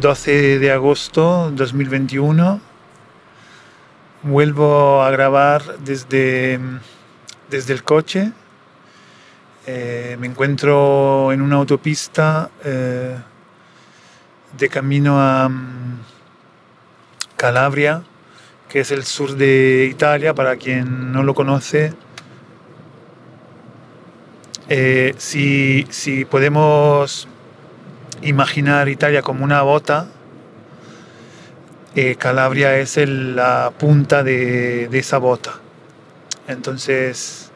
12 de agosto 2021. Vuelvo a grabar desde, desde el coche. Eh, me encuentro en una autopista eh, de camino a mm, Calabria, que es el sur de Italia, para quien no lo conoce. Eh, si, si podemos imaginar Italia como una bota, eh, Calabria es la punta de, esa bota. Entonces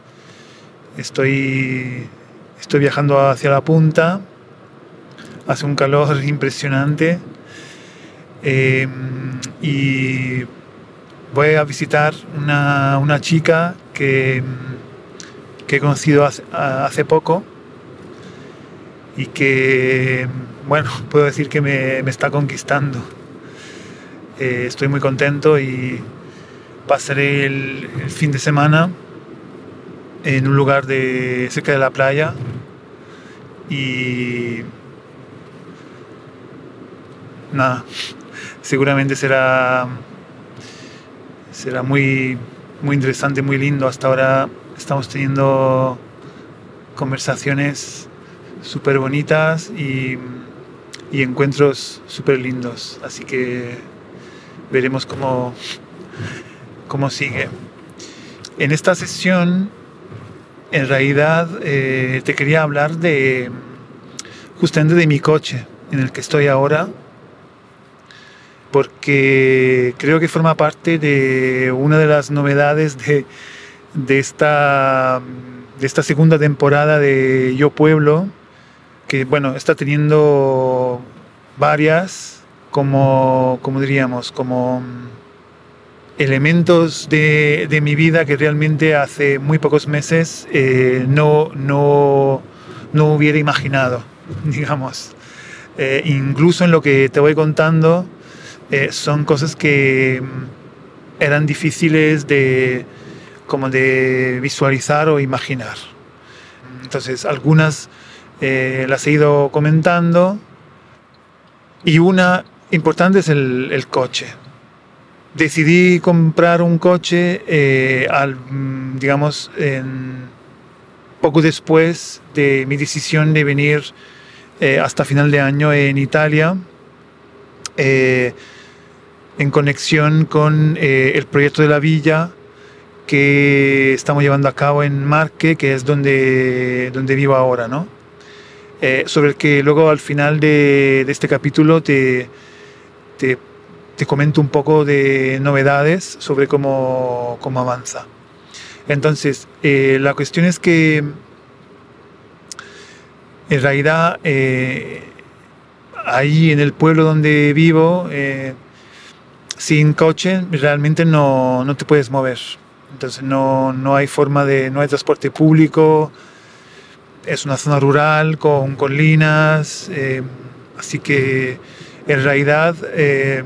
estoy, estoy viajando hacia la punta, hace un calor impresionante em, y voy a visitar una, chica que, que, he conocido hace poco y que bueno, puedo decir que me, está conquistando. Eh, estoy muy contento y pasaré el, fin de semana en un lugar de, cerca de la playa y nada, seguramente será, será muy, muy interesante, muy lindo. Hasta ahora estamos teniendo conversaciones súper bonitas y encuentros súper lindos. Así que veremos cómo, cómo sigue. En esta sesión, en realidad, eh, te quería hablar de justamente de mi coche en el que estoy ahora, porque creo que forma parte de una de las novedades de, de, esta, de esta segunda temporada de Yo Pueblo, que bueno, está teniendo varias, como, como diríamos, como mm, elementos de, de, mi vida que realmente hace muy pocos meses eh, no, no, no, hubiera imaginado, digamos. Eh, incluso en lo que te voy contando, eh, son cosas que mm, eran difíciles de, como de visualizar o imaginar. Entonces, algunas eh, las he ido comentando. Y una importante es el, coche. Decidí comprar un coche, eh, al, mm, digamos, poco después de mi decisión de venir eh, hasta final de año en Italia, en conexión con el proyecto de la villa que estamos llevando a cabo en Marque, que es donde, donde vivo ahora, ¿no? Eh, sobre el que luego al final de, este capítulo te, te, comento un poco de novedades sobre cómo, cómo avanza. Entonces, eh, la cuestión es que en realidad eh, ahí en el pueblo donde vivo, sin coche realmente no, no, te puedes mover. Entonces no, no hay forma de, no hay transporte público, es una zona rural con colinas, eh, así que en realidad eh,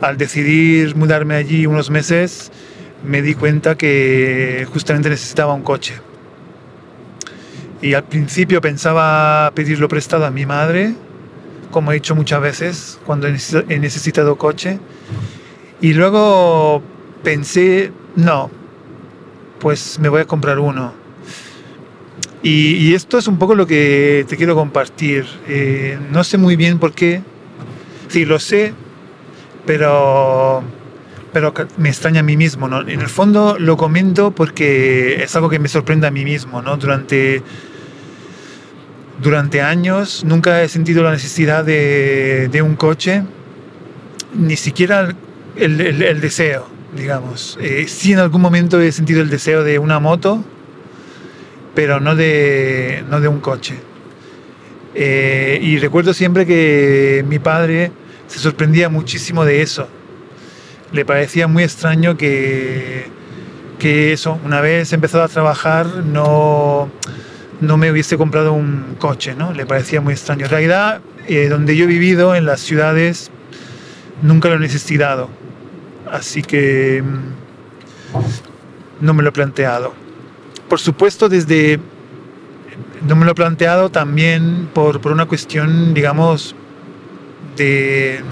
al decidir mudarme allí unos meses me di cuenta que justamente necesitaba un coche. Y al principio pensaba pedirlo prestado a mi madre, como he hecho muchas veces cuando he necesitado coche. Y luego pensé, no, pues me voy a comprar uno. Y, esto es un poco lo que te quiero compartir. Eh, no sé muy bien por qué. Sí, lo sé, pero, pero me extraña a mí mismo. ¿no? En el fondo lo comento porque es algo que me sorprende a mí mismo. ¿no? Durante, durante años nunca he sentido la necesidad de, un coche, ni siquiera el, el, deseo, digamos. Eh, sí en algún momento he sentido el deseo de una moto pero no de, no de un coche. Eh, y recuerdo siempre que mi padre se sorprendía muchísimo de eso. Le parecía muy extraño que, que eso, una vez empezado a trabajar, no, no me hubiese comprado un coche, ¿no? Le parecía muy extraño. En realidad, eh, donde yo he vivido, en las ciudades, nunca lo he necesitado. Así que mm, no me lo he planteado. Por supuesto, desde... No me lo he planteado también por, por una cuestión, digamos, de...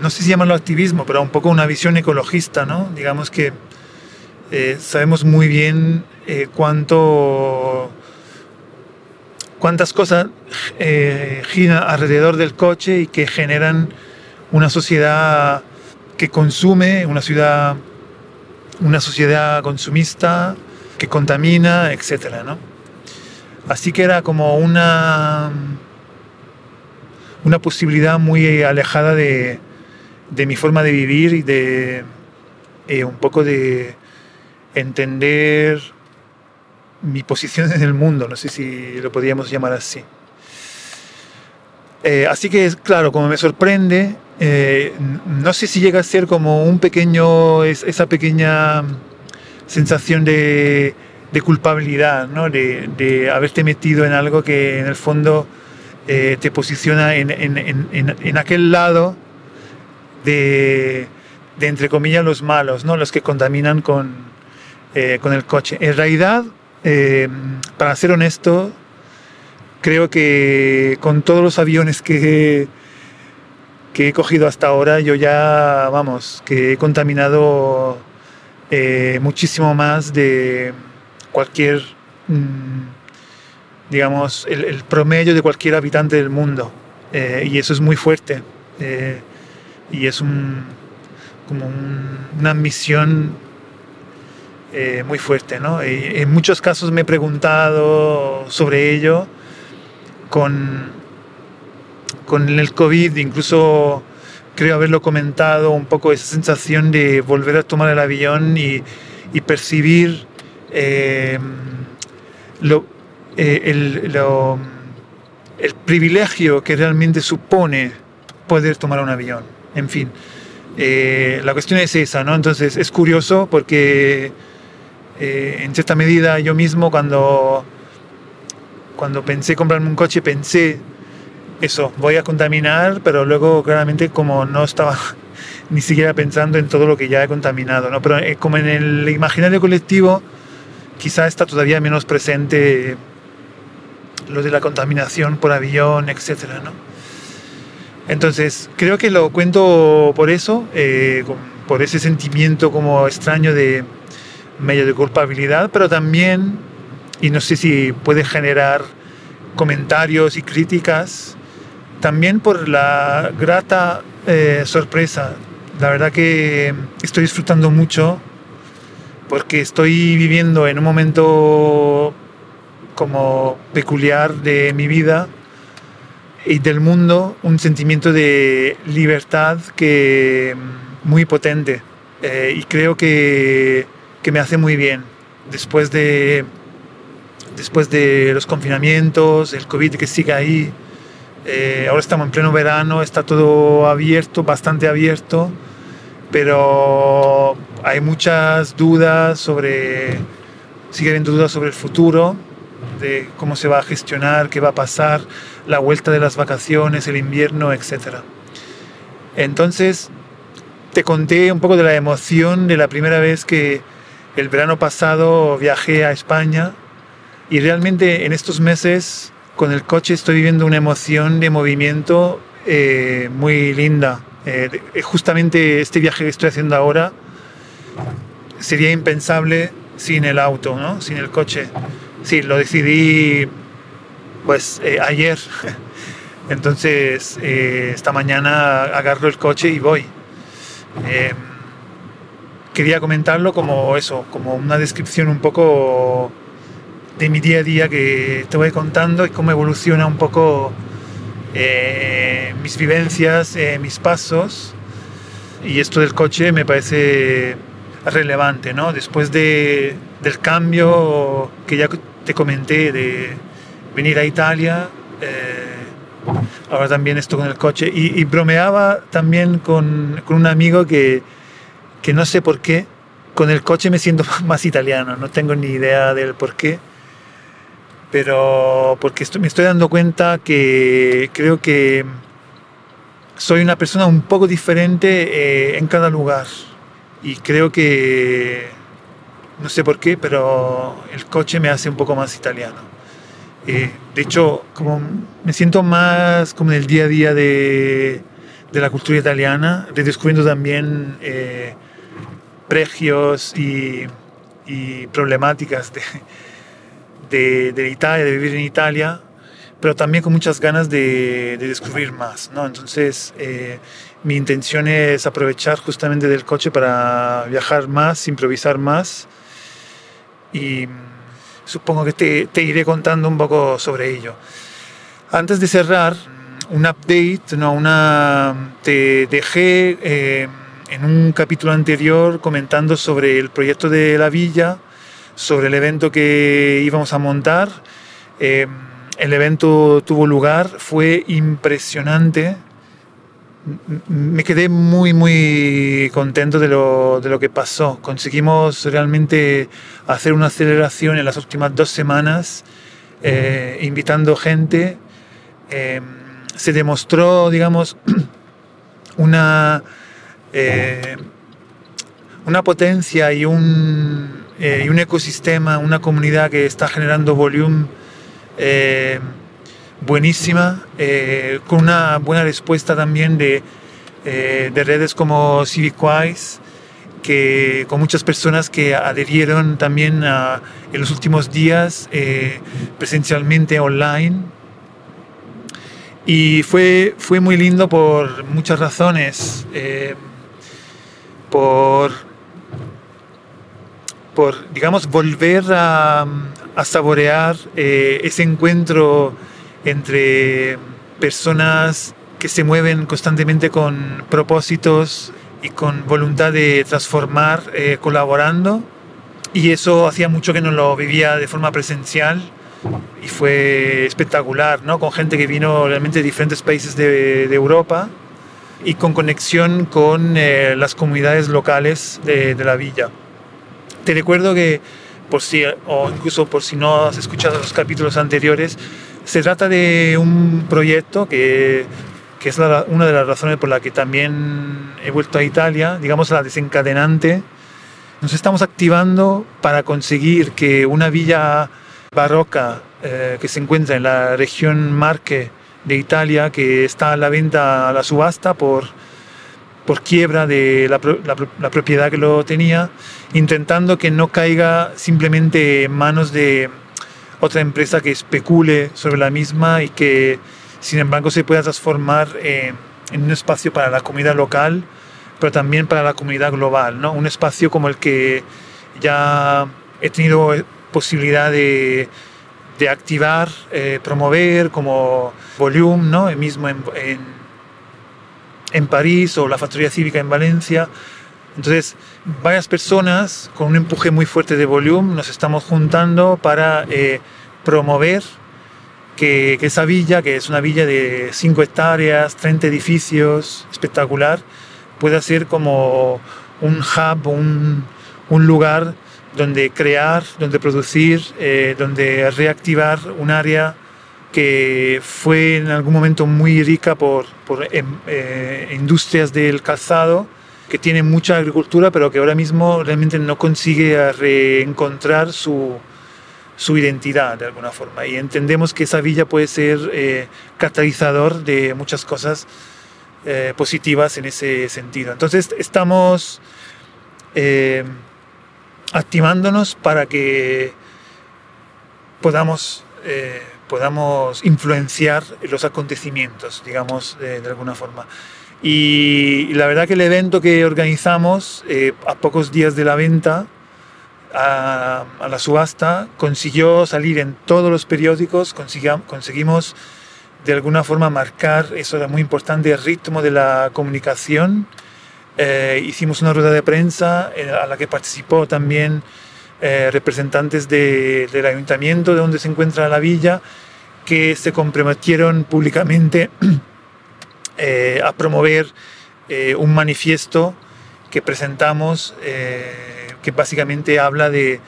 No sé si llamarlo activismo, pero un poco una visión ecologista, ¿no? Digamos que eh, sabemos muy bien eh, cuánto cuántas cosas eh, giran alrededor del coche y que generan una sociedad que consume, una ciudad, una sociedad consumista que contamina, etcétera, ¿no? Así que era como una una posibilidad muy alejada de, de mi forma de vivir y de eh, un poco de entender mi posición en el mundo, no sé si lo podríamos llamar así. Eh, así que, claro, como me sorprende, eh, no sé si llega a ser como un pequeño, esa pequeña sensación de, de culpabilidad, ¿no? de, de, haberte metido en algo que en el fondo eh, te posiciona en, en, en, en, aquel lado de, de, entre comillas, los malos, ¿no? los que contaminan con, con el coche. En realidad, eh, para ser honesto, creo que con todos los aviones que, que he cogido hasta ahora, yo ya, vamos, que he contaminado eh, muchísimo más de cualquier, mm, digamos, el, promedio de cualquier habitante del mundo. Eh, y eso es muy fuerte. y es un, como una misión eh, muy fuerte. ¿no? En muchos casos me he preguntado sobre ello con, con el COVID, incluso creo haberlo comentado, un poco esa sensación de volver a tomar el avión y, y percibir eh, lo, eh, el, el privilegio que realmente supone poder tomar un avión. En fin, eh, la cuestión es esa, ¿no? Entonces es curioso porque en cierta medida yo mismo cuando, cuando pensé comprarme un coche pensé eso, voy a contaminar, pero luego claramente como no estaba ni siquiera pensando en todo lo que ya he contaminado, ¿no? Pero eh, como en el imaginario colectivo quizá está todavía menos presente lo de la contaminación por avión, etcétera, ¿no? Entonces, creo que lo cuento por eso, eh, por ese sentimiento como extraño de, medio de culpabilidad, pero también, y no sé si puede generar comentarios y críticas, también por la grata eh, sorpresa. La verdad que estoy disfrutando mucho porque estoy viviendo en un momento como peculiar de mi vida y del mundo un sentimiento de libertad que muy potente eh, y creo que que me hace muy bien. Después de, después de los confinamientos, el COVID que sigue ahí, eh, ahora estamos en pleno verano, está todo abierto, bastante abierto, pero hay muchas dudas sobre, sigue habiendo dudas sobre el futuro, de cómo se va a gestionar, qué va a pasar, la vuelta de las vacaciones, el invierno, etc. Entonces, te conté un poco de la emoción de la primera vez que el verano pasado viajé a España y realmente en estos meses con el coche estoy viviendo una emoción de movimiento eh, muy linda. Eh, justamente este viaje que estoy haciendo ahora sería impensable sin el auto, ¿no? sin el coche. Sí, lo decidí pues eh, ayer. Entonces esta mañana agarro el coche y voy quería comentarlo como eso, como una descripción un poco de mi día a día que te voy contando y cómo evoluciona un poco eh, mis vivencias, eh, mis pasos. Y esto del coche me parece... relevante, ¿no? Después de, del cambio que ya te comenté de venir a Italia, eh, ahora también esto con el coche, y, bromeaba también con, con, un amigo que, que no sé por qué, con el coche me siento más italiano, no tengo ni idea del por qué, pero porque estoy, me estoy dando cuenta que creo que soy una persona un poco diferente eh, en cada lugar y creo que, no sé por qué, pero el coche me hace un poco más italiano. Eh, de hecho, como me siento más como en el día a día de, de la cultura italiana, redescubriendo también eh, pregios y, y problemáticas de, de, Italia, de vivir en Italia, pero también con muchas ganas de, de descubrir más. ¿no? Entonces, eh, mi intención es aprovechar justamente del coche para viajar más, improvisar más y supongo que te, te iré contando un poco sobre ello. Antes de cerrar, un update, no, una, te dejé eh, en un capítulo anterior comentando sobre el proyecto de la villa, sobre el evento que íbamos a montar. Eh, el evento tuvo lugar, fue impresionante, me quedé muy, muy contento de lo, de lo, que pasó. Conseguimos realmente hacer una aceleración en las últimas dos semanas, eh, invitando gente. Eh, se demostró, digamos, una, eh, una potencia y un, y un ecosistema, una comunidad que está generando volumen buenísima, eh, con una buena respuesta también de, eh, de redes como CivicWise, que, con muchas personas que adherieron también en los últimos días eh, presencialmente online. Y fue, fue muy lindo por muchas razones. por, por, digamos, volver a, a saborear ese encuentro entre personas que se mueven constantemente con propósitos y con voluntad de transformar, eh, colaborando. Y eso hacía mucho que no lo vivía de forma presencial y fue espectacular, ¿no? Con gente que vino realmente de diferentes países de, Europa y con conexión con eh, las comunidades locales de, de, la villa. Te recuerdo que, por si, o incluso por si no has escuchado los capítulos anteriores, se trata de un proyecto que, que es una de las razones por la que también he vuelto a Italia, digamos la desencadenante. Nos estamos activando para conseguir que una villa barroca eh, que se encuentra en la región Marque de Italia, que está a la venta a la subasta por, por quiebra de la, la propiedad que lo tenía, intentando que no caiga simplemente en manos de otra empresa que especule sobre la misma y que sin embargo se pueda transformar en un espacio para la comunidad local, pero también para la comunidad global, ¿no? Un espacio como el que ya he tenido posibilidad de, de activar, eh, promover como Volume, ¿no? mismo en, en, en París o la Factoría Cívica en Valencia, entonces, varias personas con un empuje muy fuerte de volumen nos estamos juntando para eh, promover que, esa villa, que es una villa de 5 hectáreas, 30 edificios, espectacular, pueda ser como un hub, un, un lugar donde crear, donde producir, eh, donde reactivar un área que fue en algún momento muy rica por, por em, eh, industrias del calzado que tiene mucha agricultura, pero que ahora mismo realmente no consigue reencontrar su, su identidad de alguna forma. Y entendemos que esa villa puede ser eh, catalizador de muchas cosas eh, positivas en ese sentido. Entonces estamos eh, activándonos para que podamos, podamos influenciar los acontecimientos, digamos, de alguna forma. Y la verdad que el evento que organizamos eh, a pocos días de la venta, a, la subasta, consiguió salir en todos los periódicos, conseguimos de alguna forma marcar, eso era muy importante, el ritmo de la comunicación Eh, hicimos una rueda de prensa eh, a la que participó también eh, representantes de, del ayuntamiento de donde se encuentra la villa, que se comprometieron públicamente a promover un manifiesto que presentamos, que básicamente habla de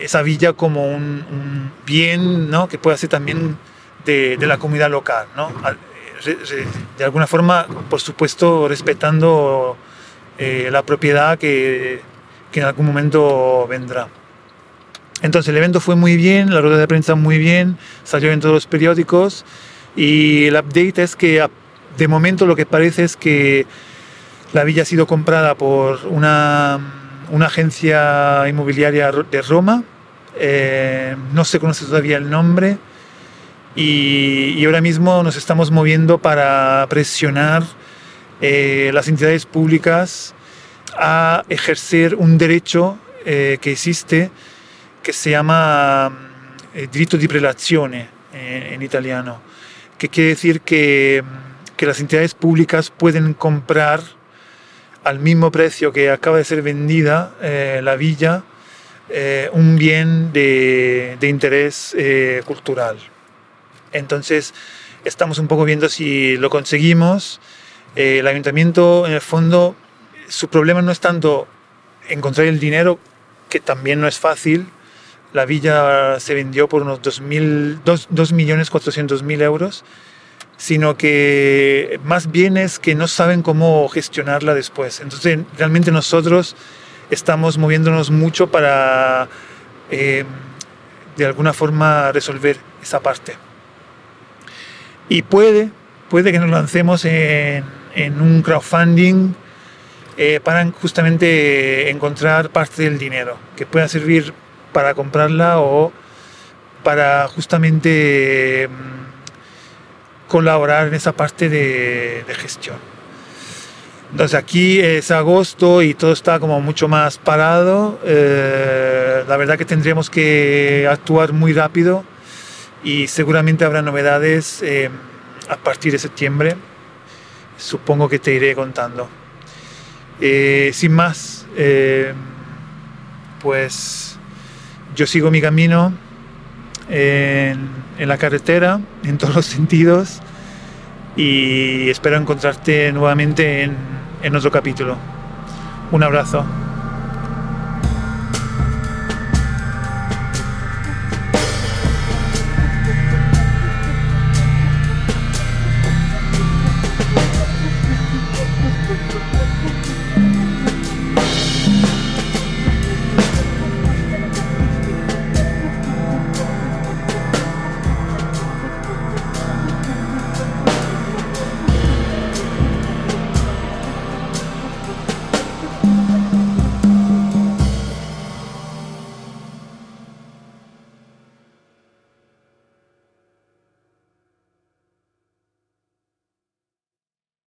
esa villa como un, bien ¿no? que puede ser también de, la comunidad local. ¿no? De alguna forma, por supuesto, respetando eh, la propiedad que, en algún momento vendrá. Entonces el evento fue muy bien, la rueda de prensa muy bien, salió en todos los periódicos y el update es que de momento lo que parece es que la villa ha sido comprada por una, una agencia inmobiliaria de Roma, eh, no se conoce todavía el nombre y, ahora mismo nos estamos moviendo para presionar eh, las entidades públicas a ejercer un derecho eh, que existe que se llama eh, diritto di prelazione en italiano, que quiere decir que, que las entidades públicas pueden comprar al mismo precio que acaba de ser vendida la villa un bien de, de interés cultural. Entonces, estamos un poco viendo si lo conseguimos eh, el ayuntamiento, en el fondo, su problema no es tanto encontrar el dinero, que también no es fácil. La villa se vendió por unos 2.400.000 euros, sino que más bien es que no saben cómo gestionarla después. Entonces, realmente nosotros estamos moviéndonos mucho para, eh, de alguna forma, resolver esa parte. Y puede, puede que nos lancemos en, en un crowdfunding eh, para justamente encontrar parte del dinero que pueda servir para comprarla o para justamente mm, colaborar en esa parte de, gestión. Entonces aquí es agosto y todo está como mucho más parado. Eh, la verdad que tendríamos que actuar muy rápido y seguramente habrá novedades eh, a partir de septiembre supongo que te iré contando. Eh, sin más, eh, pues yo sigo mi camino en, la carretera, en todos los sentidos, y espero encontrarte nuevamente en otro capítulo. Un abrazo.